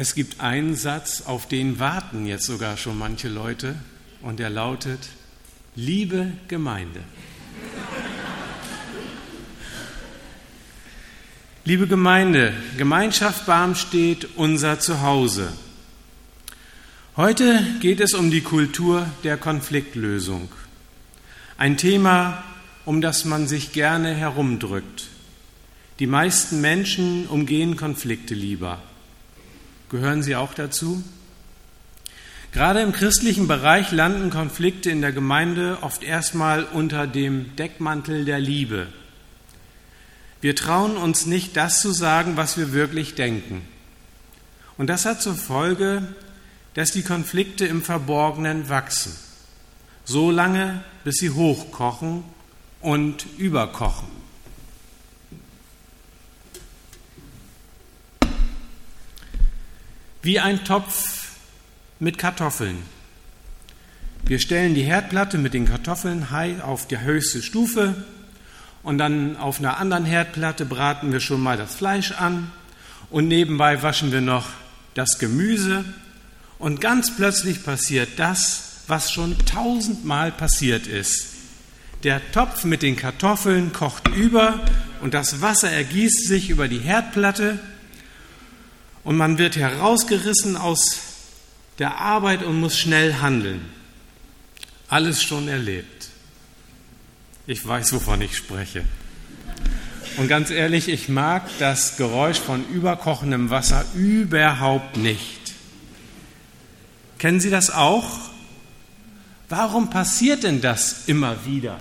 Es gibt einen Satz, auf den warten jetzt sogar schon manche Leute, und der lautet, liebe Gemeinde. liebe Gemeinde, Gemeinschaft Barmstedt, unser Zuhause. Heute geht es um die Kultur der Konfliktlösung. Ein Thema, um das man sich gerne herumdrückt. Die meisten Menschen umgehen Konflikte lieber. Gehören Sie auch dazu? Gerade im christlichen Bereich landen Konflikte in der Gemeinde oft erstmal unter dem Deckmantel der Liebe. Wir trauen uns nicht, das zu sagen, was wir wirklich denken. Und das hat zur Folge, dass die Konflikte im Verborgenen wachsen, so lange, bis sie hochkochen und überkochen. Wie ein Topf mit Kartoffeln. Wir stellen die Herdplatte mit den Kartoffeln auf die höchste Stufe und dann auf einer anderen Herdplatte braten wir schon mal das Fleisch an und nebenbei waschen wir noch das Gemüse und ganz plötzlich passiert das, was schon tausendmal passiert ist. Der Topf mit den Kartoffeln kocht über und das Wasser ergießt sich über die Herdplatte und man wird herausgerissen aus der Arbeit und muss schnell handeln. Alles schon erlebt. Ich weiß, wovon ich spreche. Und ganz ehrlich, ich mag das Geräusch von überkochendem Wasser überhaupt nicht. Kennen Sie das auch? Warum passiert denn das immer wieder?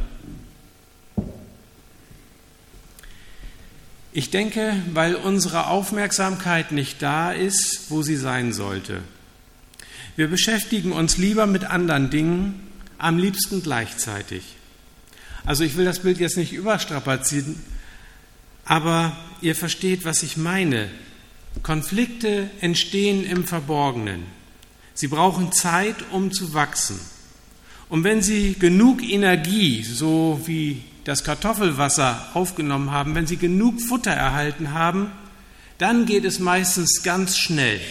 Ich denke, weil unsere Aufmerksamkeit nicht da ist, wo sie sein sollte. Wir beschäftigen uns lieber mit anderen Dingen, am liebsten gleichzeitig. Also ich will das Bild jetzt nicht überstrapazieren, aber ihr versteht, was ich meine. Konflikte entstehen im Verborgenen. Sie brauchen Zeit, um zu wachsen. Und wenn Sie genug Energie, so wie das Kartoffelwasser aufgenommen haben, wenn Sie genug Futter erhalten haben, dann geht es meistens ganz schnell.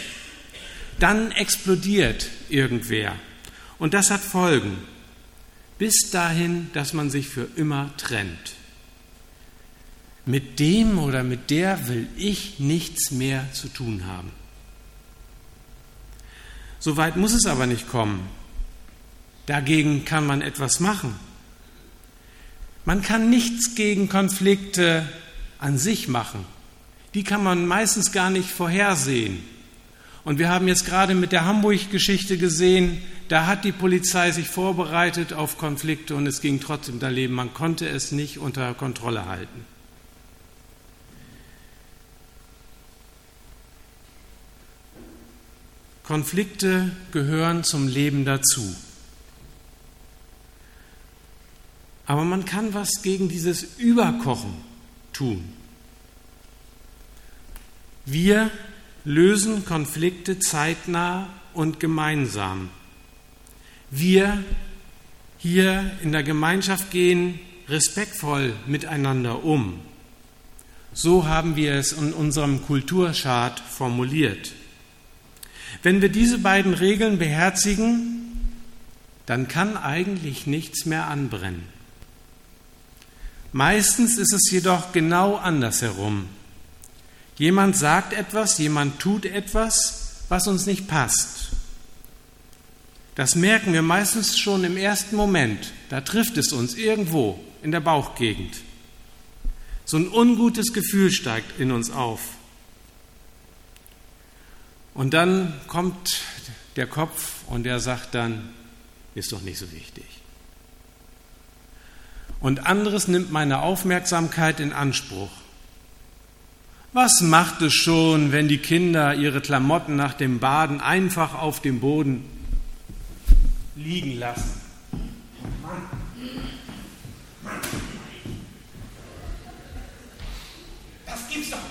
Dann explodiert irgendwer. Und das hat Folgen. Bis dahin, dass man sich für immer trennt. Mit dem oder mit der will ich nichts mehr zu tun haben. So weit muss es aber nicht kommen. Dagegen kann man etwas machen. Man kann nichts gegen Konflikte an sich machen. Die kann man meistens gar nicht vorhersehen. Und wir haben jetzt gerade mit der Hamburg-Geschichte gesehen, da hat die Polizei sich vorbereitet auf Konflikte und es ging trotzdem daneben. Man konnte es nicht unter Kontrolle halten. Konflikte gehören zum Leben dazu. Aber man kann was gegen dieses Überkochen tun. Wir lösen Konflikte zeitnah und gemeinsam. Wir hier in der Gemeinschaft gehen respektvoll miteinander um. So haben wir es in unserem Kulturschad formuliert. Wenn wir diese beiden Regeln beherzigen, dann kann eigentlich nichts mehr anbrennen. Meistens ist es jedoch genau andersherum. Jemand sagt etwas, jemand tut etwas, was uns nicht passt. Das merken wir meistens schon im ersten Moment. Da trifft es uns irgendwo in der Bauchgegend. So ein ungutes Gefühl steigt in uns auf. Und dann kommt der Kopf und der sagt dann, ist doch nicht so wichtig. Und anderes nimmt meine Aufmerksamkeit in Anspruch. Was macht es schon, wenn die Kinder ihre Klamotten nach dem Baden einfach auf dem Boden liegen lassen? Mann. Mann. Das gibt's doch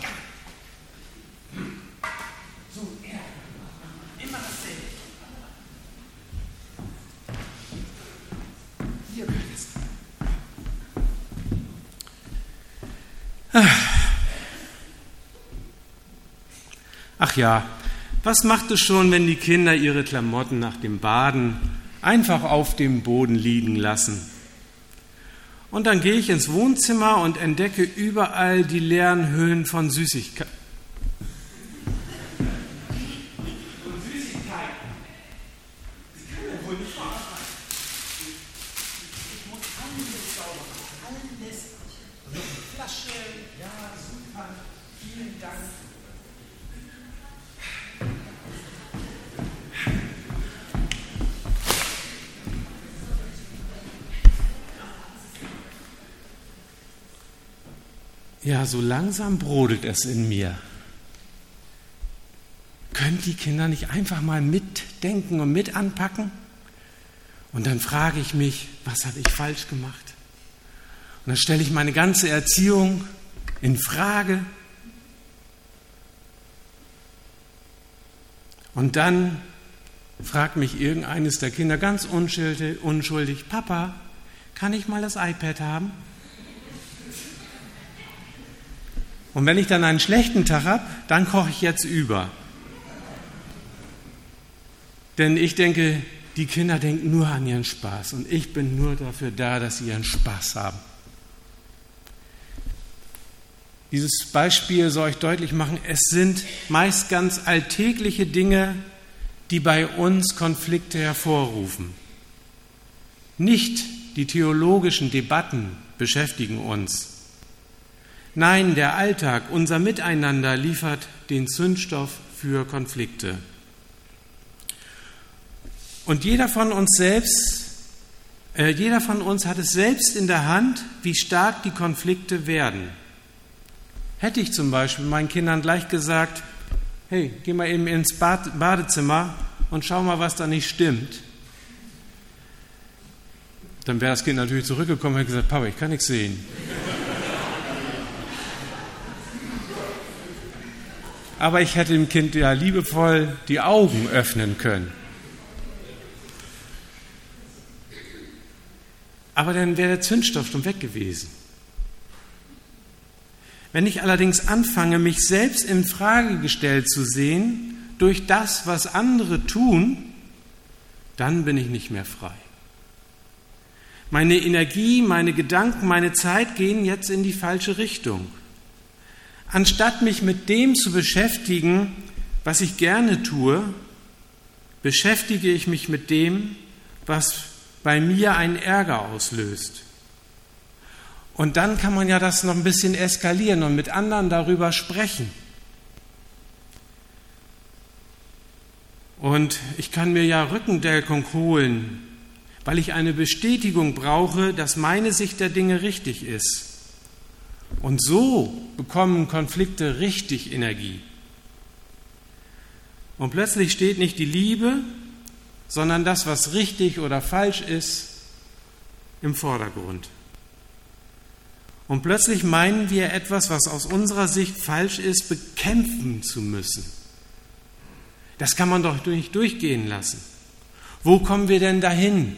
Ach ja, was macht es schon, wenn die Kinder ihre Klamotten nach dem Baden einfach auf dem Boden liegen lassen? Und dann gehe ich ins Wohnzimmer und entdecke überall die leeren Höhlen von Süßigkeiten. So langsam brodelt es in mir. Können die Kinder nicht einfach mal mitdenken und mit anpacken? Und dann frage ich mich, was habe ich falsch gemacht? Und dann stelle ich meine ganze Erziehung in Frage. Und dann fragt mich irgendeines der Kinder ganz unschuldig, Papa, kann ich mal das iPad haben? Und wenn ich dann einen schlechten Tag habe, dann koche ich jetzt über. Denn ich denke, die Kinder denken nur an ihren Spaß und ich bin nur dafür da, dass sie ihren Spaß haben. Dieses Beispiel soll euch deutlich machen, es sind meist ganz alltägliche Dinge, die bei uns Konflikte hervorrufen. Nicht die theologischen Debatten beschäftigen uns, Nein, der Alltag, unser Miteinander liefert den Zündstoff für Konflikte. Und jeder von uns selbst, äh, jeder von uns hat es selbst in der Hand, wie stark die Konflikte werden. Hätte ich zum Beispiel meinen Kindern gleich gesagt, hey, geh mal eben ins Bad Badezimmer und schau mal, was da nicht stimmt, dann wäre das Kind natürlich zurückgekommen und hätte gesagt, Papa, ich kann nichts sehen. Aber ich hätte dem Kind ja liebevoll die Augen öffnen können. Aber dann wäre der Zündstoff schon weg gewesen. Wenn ich allerdings anfange, mich selbst in Frage gestellt zu sehen durch das, was andere tun, dann bin ich nicht mehr frei. Meine Energie, meine Gedanken, meine Zeit gehen jetzt in die falsche Richtung. Anstatt mich mit dem zu beschäftigen, was ich gerne tue, beschäftige ich mich mit dem, was bei mir einen Ärger auslöst. Und dann kann man ja das noch ein bisschen eskalieren und mit anderen darüber sprechen. Und ich kann mir ja Rückendeckung holen, weil ich eine Bestätigung brauche, dass meine Sicht der Dinge richtig ist. Und so bekommen Konflikte richtig Energie. Und plötzlich steht nicht die Liebe, sondern das, was richtig oder falsch ist, im Vordergrund. Und plötzlich meinen wir etwas, was aus unserer Sicht falsch ist, bekämpfen zu müssen. Das kann man doch nicht durchgehen lassen. Wo kommen wir denn dahin?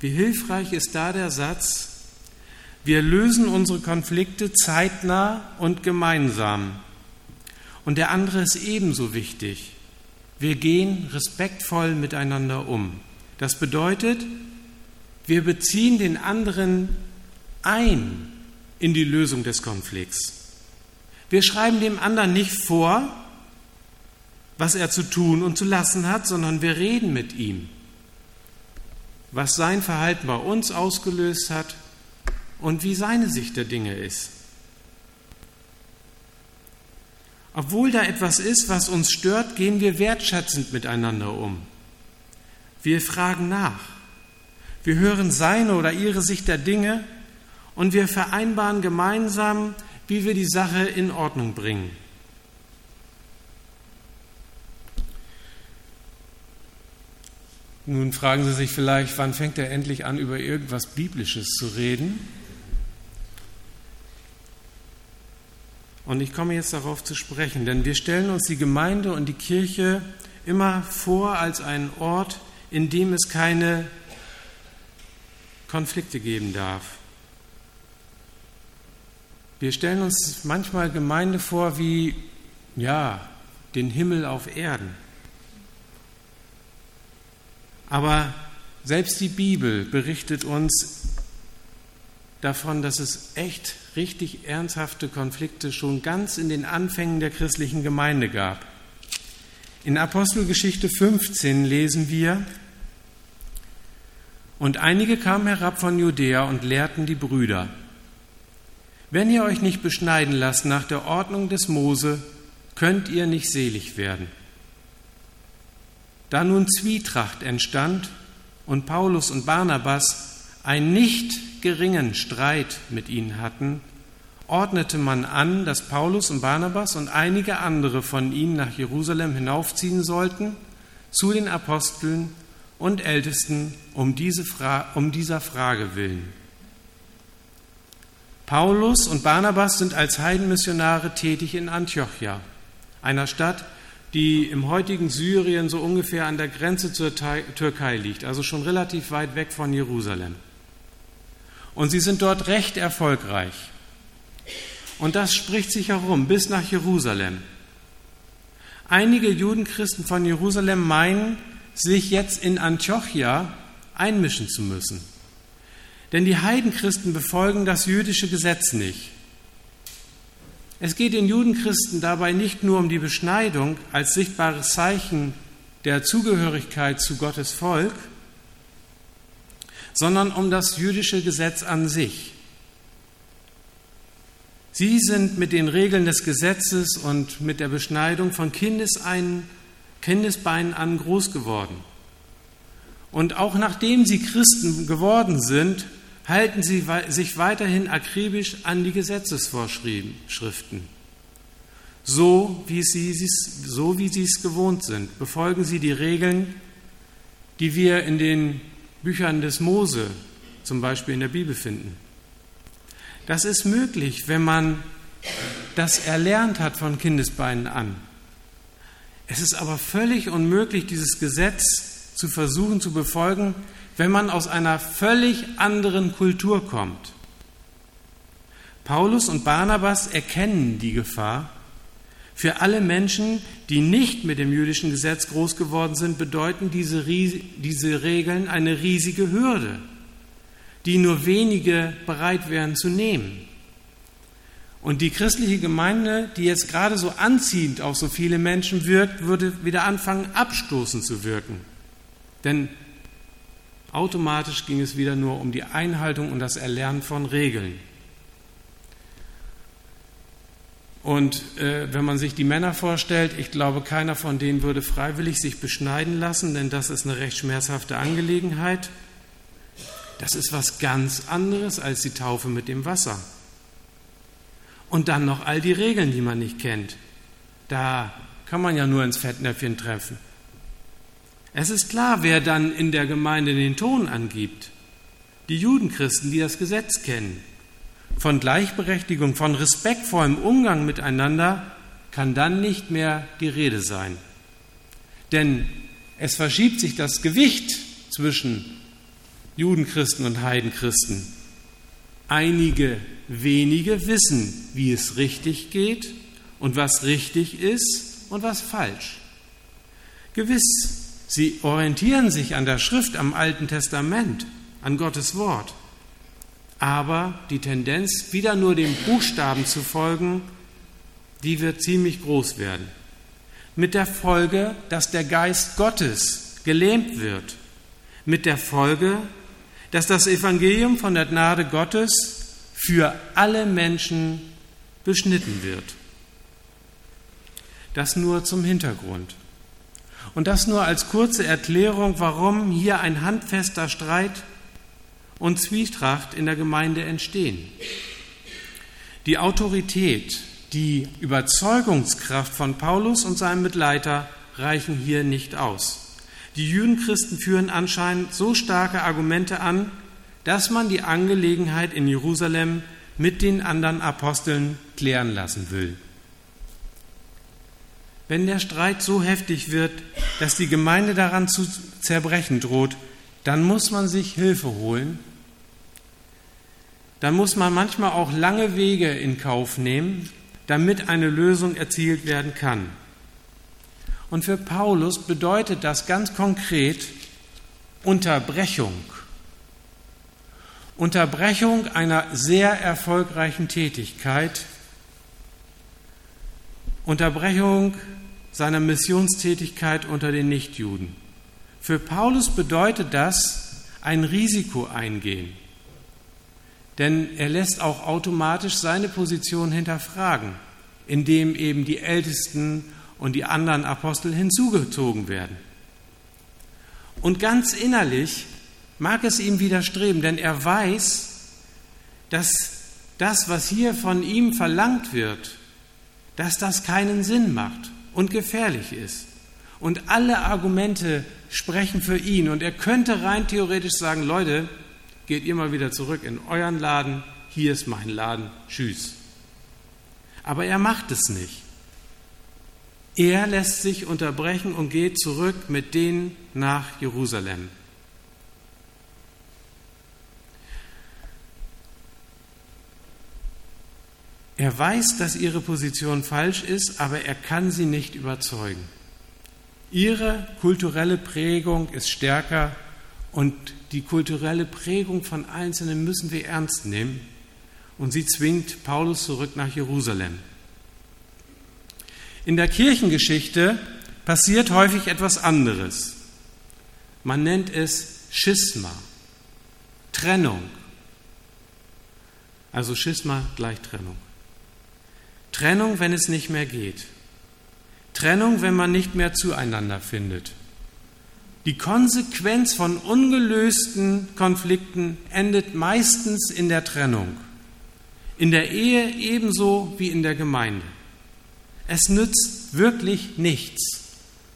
Wie hilfreich ist da der Satz, wir lösen unsere Konflikte zeitnah und gemeinsam. Und der andere ist ebenso wichtig. Wir gehen respektvoll miteinander um. Das bedeutet, wir beziehen den anderen ein in die Lösung des Konflikts. Wir schreiben dem anderen nicht vor, was er zu tun und zu lassen hat, sondern wir reden mit ihm. Was sein Verhalten bei uns ausgelöst hat, und wie seine Sicht der Dinge ist. Obwohl da etwas ist, was uns stört, gehen wir wertschätzend miteinander um. Wir fragen nach. Wir hören seine oder ihre Sicht der Dinge und wir vereinbaren gemeinsam, wie wir die Sache in Ordnung bringen. Nun fragen Sie sich vielleicht, wann fängt er endlich an, über irgendwas Biblisches zu reden? Und ich komme jetzt darauf zu sprechen, denn wir stellen uns die Gemeinde und die Kirche immer vor als einen Ort, in dem es keine Konflikte geben darf. Wir stellen uns manchmal Gemeinde vor wie ja, den Himmel auf Erden. Aber selbst die Bibel berichtet uns davon, dass es echt richtig ernsthafte Konflikte schon ganz in den Anfängen der christlichen Gemeinde gab. In Apostelgeschichte 15 lesen wir, und einige kamen herab von Judäa und lehrten die Brüder, wenn ihr euch nicht beschneiden lasst nach der Ordnung des Mose, könnt ihr nicht selig werden. Da nun Zwietracht entstand und Paulus und Barnabas einen geringen Streit mit ihnen hatten, ordnete man an, dass Paulus und Barnabas und einige andere von ihnen nach Jerusalem hinaufziehen sollten zu den Aposteln und Ältesten um, diese Fra um dieser Frage willen. Paulus und Barnabas sind als Heidenmissionare tätig in Antiochia, einer Stadt, die im heutigen Syrien so ungefähr an der Grenze zur Türkei liegt, also schon relativ weit weg von Jerusalem. Und sie sind dort recht erfolgreich. Und das spricht sich herum bis nach Jerusalem. Einige Judenchristen von Jerusalem meinen, sich jetzt in Antiochia einmischen zu müssen. Denn die Heidenchristen befolgen das jüdische Gesetz nicht. Es geht den Judenchristen dabei nicht nur um die Beschneidung als sichtbares Zeichen der Zugehörigkeit zu Gottes Volk, sondern um das jüdische Gesetz an sich. Sie sind mit den Regeln des Gesetzes und mit der Beschneidung von Kindesbeinen an groß geworden. Und auch nachdem sie Christen geworden sind, halten sie sich weiterhin akribisch an die Gesetzesvorschriften. So wie, sie, so wie sie es gewohnt sind, befolgen sie die Regeln, die wir in den Büchern des Mose, zum Beispiel in der Bibel, finden. Das ist möglich, wenn man das erlernt hat von Kindesbeinen an. Es ist aber völlig unmöglich, dieses Gesetz zu versuchen zu befolgen, wenn man aus einer völlig anderen Kultur kommt. Paulus und Barnabas erkennen die Gefahr. Für alle Menschen, die nicht mit dem jüdischen Gesetz groß geworden sind, bedeuten diese, diese Regeln eine riesige Hürde, die nur wenige bereit wären zu nehmen. Und die christliche Gemeinde, die jetzt gerade so anziehend auf so viele Menschen wirkt, würde wieder anfangen, abstoßend zu wirken. Denn Automatisch ging es wieder nur um die Einhaltung und das Erlernen von Regeln. Und äh, wenn man sich die Männer vorstellt, ich glaube, keiner von denen würde freiwillig sich beschneiden lassen, denn das ist eine recht schmerzhafte Angelegenheit. Das ist was ganz anderes als die Taufe mit dem Wasser. Und dann noch all die Regeln, die man nicht kennt. Da kann man ja nur ins Fettnäpfchen treffen. Es ist klar, wer dann in der Gemeinde den Ton angibt. Die Judenchristen, die das Gesetz kennen. Von Gleichberechtigung, von respektvollem Umgang miteinander kann dann nicht mehr die Rede sein. Denn es verschiebt sich das Gewicht zwischen Judenchristen und Heidenchristen. Einige wenige wissen, wie es richtig geht und was richtig ist und was falsch. Gewiss Sie orientieren sich an der Schrift, am Alten Testament, an Gottes Wort. Aber die Tendenz, wieder nur dem Buchstaben zu folgen, die wird ziemlich groß werden. Mit der Folge, dass der Geist Gottes gelähmt wird. Mit der Folge, dass das Evangelium von der Gnade Gottes für alle Menschen beschnitten wird. Das nur zum Hintergrund. Und das nur als kurze Erklärung, warum hier ein handfester Streit und Zwietracht in der Gemeinde entstehen. Die Autorität, die Überzeugungskraft von Paulus und seinem Mitleiter reichen hier nicht aus. Die Jüdenchristen führen anscheinend so starke Argumente an, dass man die Angelegenheit in Jerusalem mit den anderen Aposteln klären lassen will. Wenn der Streit so heftig wird, dass die Gemeinde daran zu zerbrechen droht, dann muss man sich Hilfe holen. Dann muss man manchmal auch lange Wege in Kauf nehmen, damit eine Lösung erzielt werden kann. Und für Paulus bedeutet das ganz konkret Unterbrechung. Unterbrechung einer sehr erfolgreichen Tätigkeit, Unterbrechung seiner Missionstätigkeit unter den Nichtjuden. Für Paulus bedeutet das ein Risiko eingehen, denn er lässt auch automatisch seine Position hinterfragen, indem eben die Ältesten und die anderen Apostel hinzugezogen werden. Und ganz innerlich mag es ihm widerstreben, denn er weiß, dass das, was hier von ihm verlangt wird, dass das keinen Sinn macht und gefährlich ist. Und alle Argumente sprechen für ihn. Und er könnte rein theoretisch sagen, Leute, geht ihr mal wieder zurück in euren Laden, hier ist mein Laden, tschüss. Aber er macht es nicht. Er lässt sich unterbrechen und geht zurück mit denen nach Jerusalem. Er weiß, dass ihre Position falsch ist, aber er kann sie nicht überzeugen. Ihre kulturelle Prägung ist stärker und die kulturelle Prägung von Einzelnen müssen wir ernst nehmen. Und sie zwingt Paulus zurück nach Jerusalem. In der Kirchengeschichte passiert häufig etwas anderes. Man nennt es Schisma, Trennung. Also Schisma gleich Trennung. Trennung, wenn es nicht mehr geht. Trennung, wenn man nicht mehr zueinander findet. Die Konsequenz von ungelösten Konflikten endet meistens in der Trennung. In der Ehe ebenso wie in der Gemeinde. Es nützt wirklich nichts,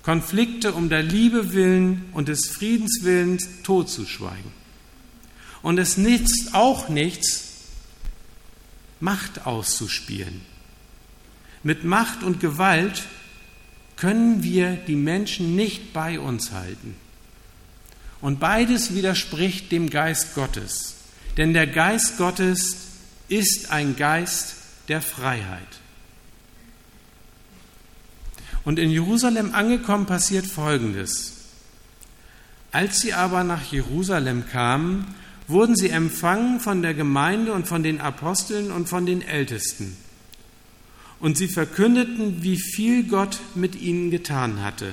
Konflikte um der Liebe willen und des Friedens willen totzuschweigen. Und es nützt auch nichts, Macht auszuspielen. Mit Macht und Gewalt können wir die Menschen nicht bei uns halten. Und beides widerspricht dem Geist Gottes. Denn der Geist Gottes ist ein Geist der Freiheit. Und in Jerusalem angekommen passiert Folgendes. Als sie aber nach Jerusalem kamen, wurden sie empfangen von der Gemeinde und von den Aposteln und von den Ältesten. Und sie verkündeten, wie viel Gott mit ihnen getan hatte.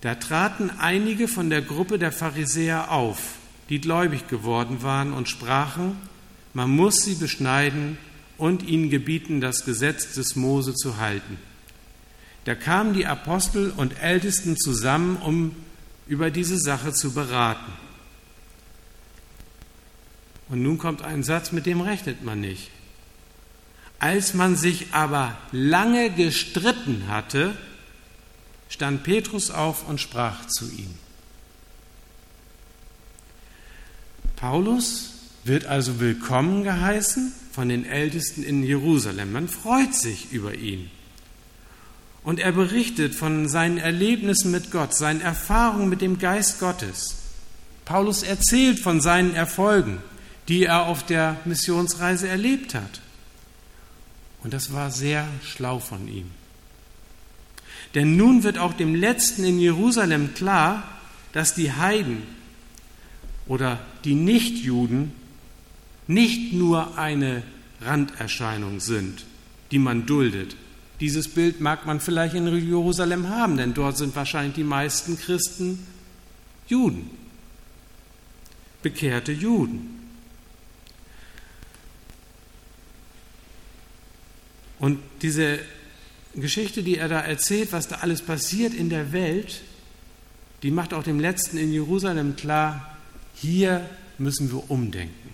Da traten einige von der Gruppe der Pharisäer auf, die gläubig geworden waren und sprachen, man muss sie beschneiden und ihnen gebieten, das Gesetz des Mose zu halten. Da kamen die Apostel und Ältesten zusammen, um über diese Sache zu beraten. Und nun kommt ein Satz, mit dem rechnet man nicht. Als man sich aber lange gestritten hatte, stand Petrus auf und sprach zu ihm. Paulus wird also willkommen geheißen von den Ältesten in Jerusalem. Man freut sich über ihn. Und er berichtet von seinen Erlebnissen mit Gott, seinen Erfahrungen mit dem Geist Gottes. Paulus erzählt von seinen Erfolgen, die er auf der Missionsreise erlebt hat. Und das war sehr schlau von ihm. Denn nun wird auch dem Letzten in Jerusalem klar, dass die Heiden oder die Nichtjuden nicht nur eine Randerscheinung sind, die man duldet. Dieses Bild mag man vielleicht in Jerusalem haben, denn dort sind wahrscheinlich die meisten Christen Juden, bekehrte Juden. Und diese Geschichte, die er da erzählt, was da alles passiert in der Welt, die macht auch dem Letzten in Jerusalem klar, hier müssen wir umdenken.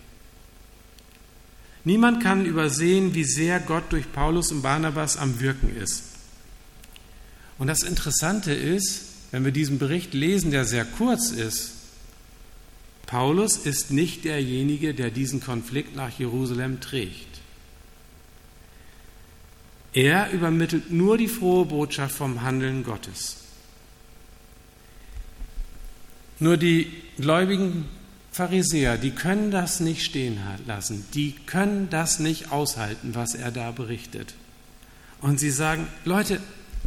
Niemand kann übersehen, wie sehr Gott durch Paulus und Barnabas am Wirken ist. Und das Interessante ist, wenn wir diesen Bericht lesen, der sehr kurz ist, Paulus ist nicht derjenige, der diesen Konflikt nach Jerusalem trägt. Er übermittelt nur die frohe Botschaft vom Handeln Gottes. Nur die gläubigen Pharisäer, die können das nicht stehen lassen, die können das nicht aushalten, was er da berichtet. Und sie sagen, Leute,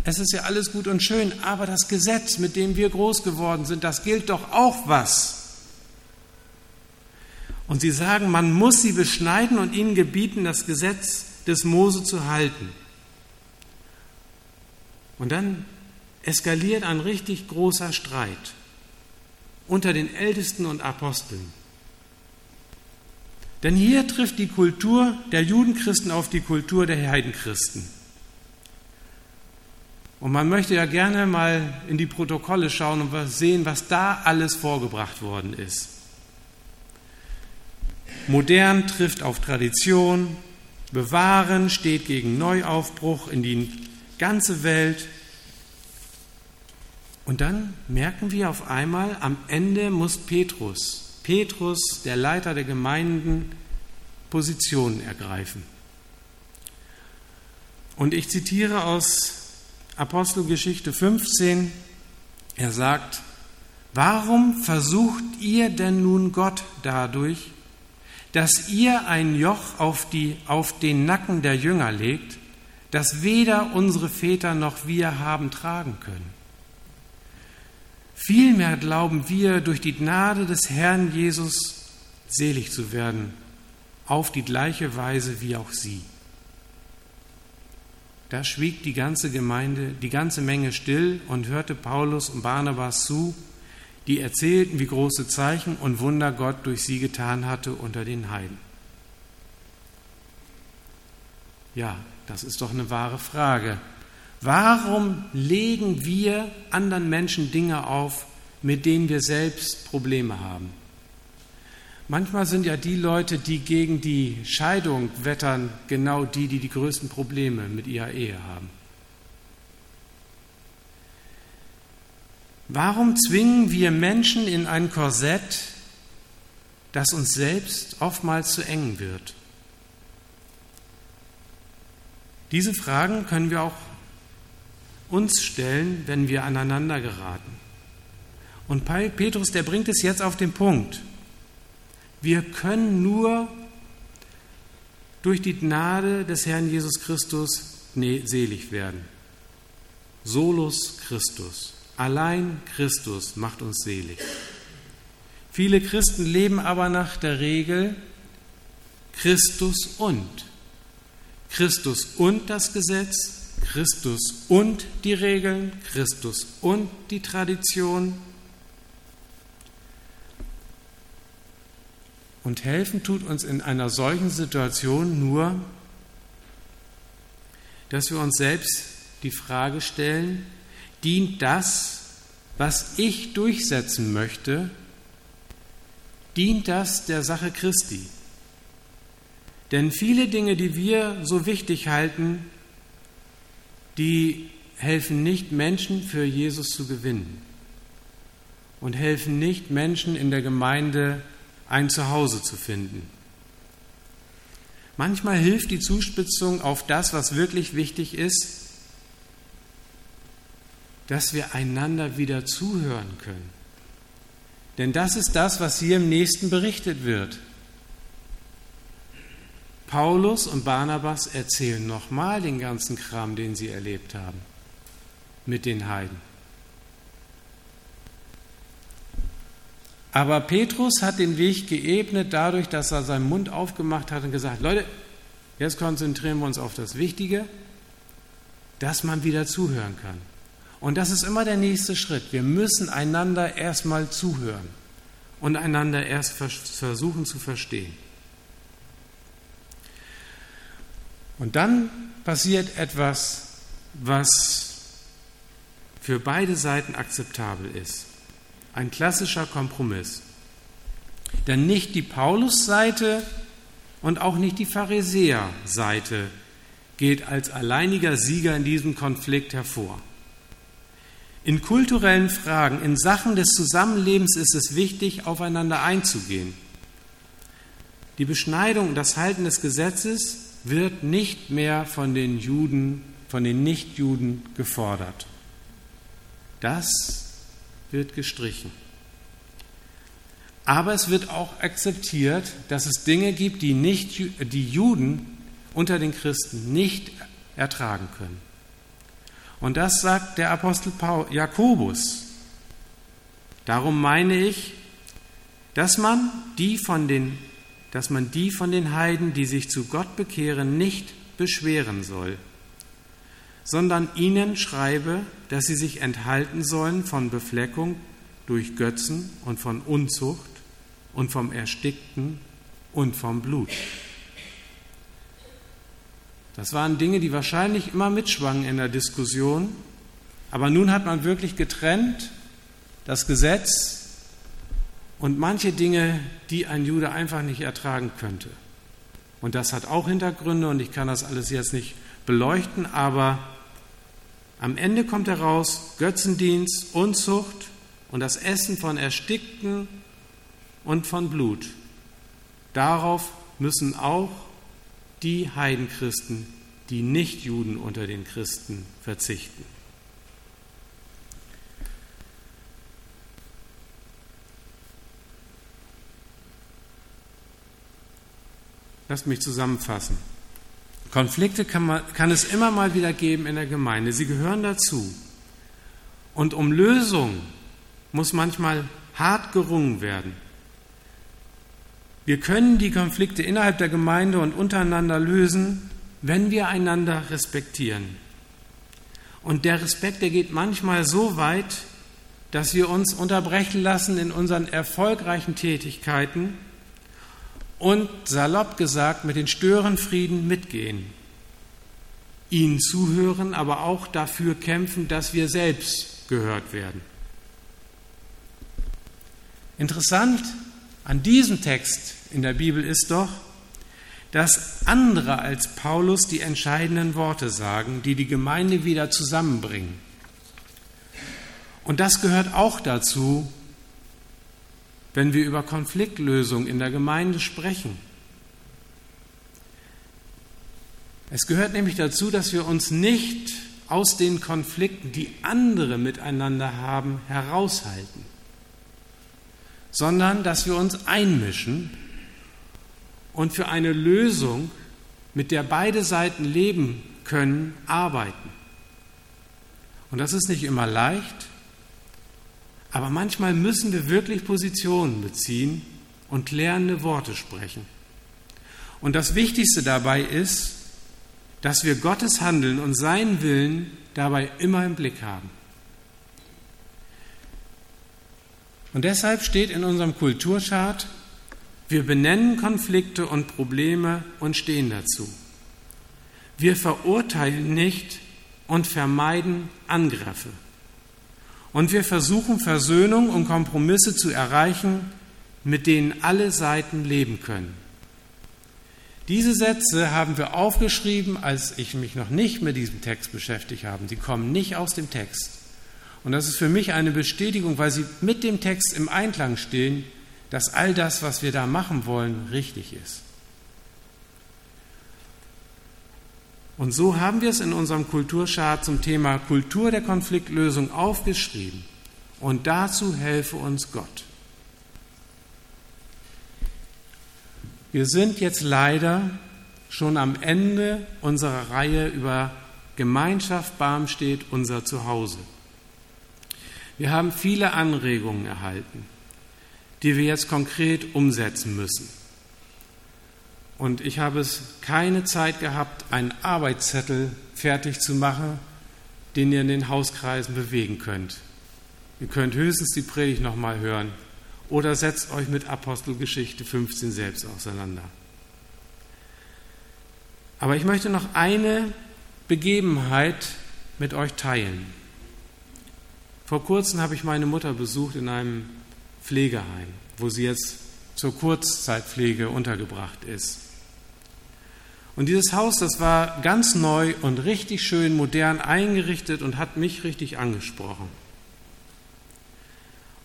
es ist ja alles gut und schön, aber das Gesetz, mit dem wir groß geworden sind, das gilt doch auch was. Und sie sagen, man muss sie beschneiden und ihnen gebieten, das Gesetz des Mose zu halten. Und dann eskaliert ein richtig großer Streit unter den Ältesten und Aposteln. Denn hier trifft die Kultur der Judenchristen auf die Kultur der Heidenchristen. Und man möchte ja gerne mal in die Protokolle schauen und sehen, was da alles vorgebracht worden ist. Modern trifft auf Tradition, bewahren steht gegen Neuaufbruch in die ganze Welt. Und dann merken wir auf einmal, am Ende muss Petrus, Petrus, der Leiter der Gemeinden, Positionen ergreifen. Und ich zitiere aus Apostelgeschichte 15, er sagt, warum versucht ihr denn nun Gott dadurch, dass ihr ein Joch auf, die, auf den Nacken der Jünger legt, das weder unsere Väter noch wir haben tragen können? Vielmehr glauben wir, durch die Gnade des Herrn Jesus selig zu werden, auf die gleiche Weise wie auch sie. Da schwieg die ganze Gemeinde, die ganze Menge still und hörte Paulus und Barnabas zu, die erzählten, wie große Zeichen und Wunder Gott durch sie getan hatte unter den Heiden. Ja, das ist doch eine wahre Frage. Warum legen wir anderen Menschen Dinge auf, mit denen wir selbst Probleme haben? Manchmal sind ja die Leute, die gegen die Scheidung wettern, genau die, die die größten Probleme mit ihrer Ehe haben. Warum zwingen wir Menschen in ein Korsett, das uns selbst oftmals zu eng wird? Diese Fragen können wir auch uns stellen, wenn wir aneinander geraten. Und Petrus, der bringt es jetzt auf den Punkt. Wir können nur durch die Gnade des Herrn Jesus Christus selig werden. Solus Christus. Allein Christus macht uns selig. Viele Christen leben aber nach der Regel Christus und. Christus und das Gesetz, Christus und die Regeln, Christus und die Tradition. Und helfen tut uns in einer solchen Situation nur, dass wir uns selbst die Frage stellen, dient das, was ich durchsetzen möchte, dient das der Sache Christi? Denn viele Dinge, die wir so wichtig halten, die helfen nicht Menschen für Jesus zu gewinnen und helfen nicht Menschen in der Gemeinde ein Zuhause zu finden. Manchmal hilft die Zuspitzung auf das, was wirklich wichtig ist, dass wir einander wieder zuhören können. Denn das ist das, was hier im nächsten berichtet wird. Paulus und Barnabas erzählen nochmal den ganzen Kram, den sie erlebt haben mit den Heiden. Aber Petrus hat den Weg geebnet dadurch, dass er seinen Mund aufgemacht hat und gesagt, Leute, jetzt konzentrieren wir uns auf das Wichtige, dass man wieder zuhören kann. Und das ist immer der nächste Schritt. Wir müssen einander erstmal zuhören und einander erst versuchen zu verstehen. Und dann passiert etwas, was für beide Seiten akzeptabel ist. Ein klassischer Kompromiss. Denn nicht die Paulus-Seite und auch nicht die Pharisäer-Seite geht als alleiniger Sieger in diesem Konflikt hervor. In kulturellen Fragen, in Sachen des Zusammenlebens ist es wichtig, aufeinander einzugehen. Die Beschneidung und das Halten des Gesetzes wird nicht mehr von den Juden, von den Nichtjuden gefordert. Das wird gestrichen. Aber es wird auch akzeptiert, dass es Dinge gibt, die, nicht, die Juden unter den Christen nicht ertragen können. Und das sagt der Apostel Jakobus. Darum meine ich, dass man die von den dass man die von den Heiden, die sich zu Gott bekehren, nicht beschweren soll, sondern ihnen schreibe, dass sie sich enthalten sollen von Befleckung durch Götzen und von Unzucht und vom Erstickten und vom Blut. Das waren Dinge, die wahrscheinlich immer mitschwangen in der Diskussion, aber nun hat man wirklich getrennt das Gesetz und manche Dinge, die ein Jude einfach nicht ertragen könnte. Und das hat auch Hintergründe und ich kann das alles jetzt nicht beleuchten, aber am Ende kommt heraus Götzendienst, Unzucht und das Essen von Erstickten und von Blut. Darauf müssen auch die Heidenchristen, die Nichtjuden unter den Christen verzichten. Lasst mich zusammenfassen. Konflikte kann, man, kann es immer mal wieder geben in der Gemeinde. Sie gehören dazu. Und um Lösung muss manchmal hart gerungen werden. Wir können die Konflikte innerhalb der Gemeinde und untereinander lösen, wenn wir einander respektieren. Und der Respekt, der geht manchmal so weit, dass wir uns unterbrechen lassen in unseren erfolgreichen Tätigkeiten und salopp gesagt mit den Störenfrieden mitgehen, ihnen zuhören, aber auch dafür kämpfen, dass wir selbst gehört werden. Interessant an diesem Text in der Bibel ist doch, dass andere als Paulus die entscheidenden Worte sagen, die die Gemeinde wieder zusammenbringen. Und das gehört auch dazu, wenn wir über Konfliktlösung in der Gemeinde sprechen. Es gehört nämlich dazu, dass wir uns nicht aus den Konflikten, die andere miteinander haben, heraushalten, sondern dass wir uns einmischen und für eine Lösung, mit der beide Seiten leben können, arbeiten. Und das ist nicht immer leicht, aber manchmal müssen wir wirklich Positionen beziehen und klärende Worte sprechen. Und das Wichtigste dabei ist, dass wir Gottes Handeln und seinen Willen dabei immer im Blick haben. Und deshalb steht in unserem Kulturchart, wir benennen Konflikte und Probleme und stehen dazu. Wir verurteilen nicht und vermeiden Angriffe. Und wir versuchen Versöhnung und Kompromisse zu erreichen, mit denen alle Seiten leben können. Diese Sätze haben wir aufgeschrieben, als ich mich noch nicht mit diesem Text beschäftigt habe. Sie kommen nicht aus dem Text. Und das ist für mich eine Bestätigung, weil sie mit dem Text im Einklang stehen, dass all das, was wir da machen wollen, richtig ist. Und so haben wir es in unserem Kulturchart zum Thema Kultur der Konfliktlösung aufgeschrieben. Und dazu helfe uns Gott. Wir sind jetzt leider schon am Ende unserer Reihe über Gemeinschaft Barmstedt, unser Zuhause. Wir haben viele Anregungen erhalten, die wir jetzt konkret umsetzen müssen. Und ich habe es keine Zeit gehabt, einen Arbeitszettel fertig zu machen, den ihr in den Hauskreisen bewegen könnt. Ihr könnt höchstens die Predigt nochmal hören oder setzt euch mit Apostelgeschichte 15 selbst auseinander. Aber ich möchte noch eine Begebenheit mit euch teilen. Vor kurzem habe ich meine Mutter besucht in einem Pflegeheim, wo sie jetzt zur Kurzzeitpflege untergebracht ist. Und dieses Haus, das war ganz neu und richtig schön modern eingerichtet und hat mich richtig angesprochen.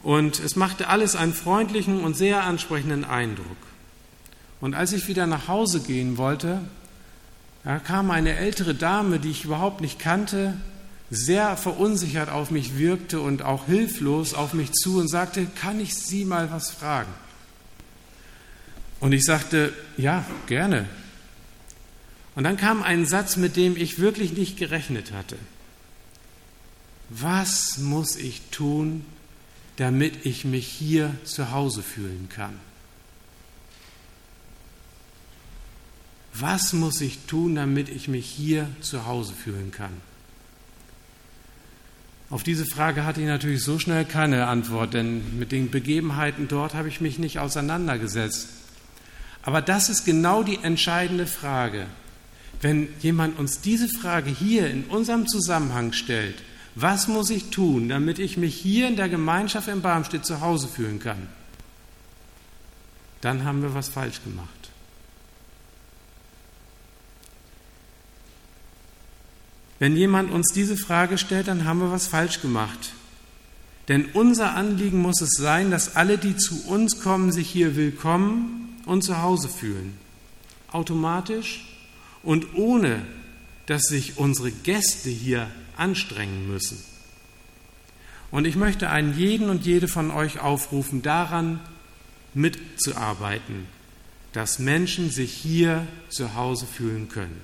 Und es machte alles einen freundlichen und sehr ansprechenden Eindruck. Und als ich wieder nach Hause gehen wollte, da kam eine ältere Dame, die ich überhaupt nicht kannte, sehr verunsichert auf mich wirkte und auch hilflos auf mich zu und sagte, kann ich Sie mal was fragen? Und ich sagte, ja, gerne. Und dann kam ein Satz, mit dem ich wirklich nicht gerechnet hatte. Was muss ich tun, damit ich mich hier zu Hause fühlen kann? Was muss ich tun, damit ich mich hier zu Hause fühlen kann? Auf diese Frage hatte ich natürlich so schnell keine Antwort, denn mit den Begebenheiten dort habe ich mich nicht auseinandergesetzt. Aber das ist genau die entscheidende Frage. Wenn jemand uns diese Frage hier in unserem Zusammenhang stellt, was muss ich tun, damit ich mich hier in der Gemeinschaft in Barmstedt zu Hause fühlen kann? Dann haben wir was falsch gemacht. Wenn jemand uns diese Frage stellt, dann haben wir was falsch gemacht. Denn unser Anliegen muss es sein, dass alle, die zu uns kommen, sich hier willkommen und zu Hause fühlen. Automatisch und ohne, dass sich unsere Gäste hier anstrengen müssen. Und ich möchte einen jeden und jede von euch aufrufen, daran mitzuarbeiten, dass Menschen sich hier zu Hause fühlen können.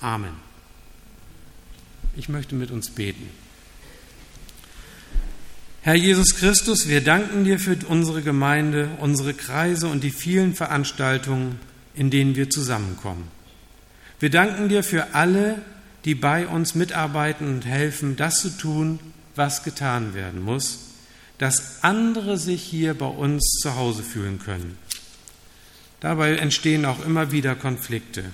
Amen. Ich möchte mit uns beten. Herr Jesus Christus, wir danken dir für unsere Gemeinde, unsere Kreise und die vielen Veranstaltungen, in denen wir zusammenkommen. Wir danken dir für alle, die bei uns mitarbeiten und helfen, das zu tun, was getan werden muss, dass andere sich hier bei uns zu Hause fühlen können. Dabei entstehen auch immer wieder Konflikte.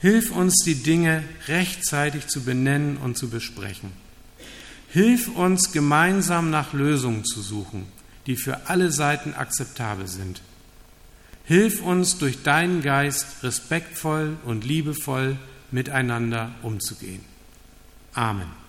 Hilf uns, die Dinge rechtzeitig zu benennen und zu besprechen. Hilf uns, gemeinsam nach Lösungen zu suchen, die für alle Seiten akzeptabel sind. Hilf uns, durch deinen Geist respektvoll und liebevoll miteinander umzugehen. Amen.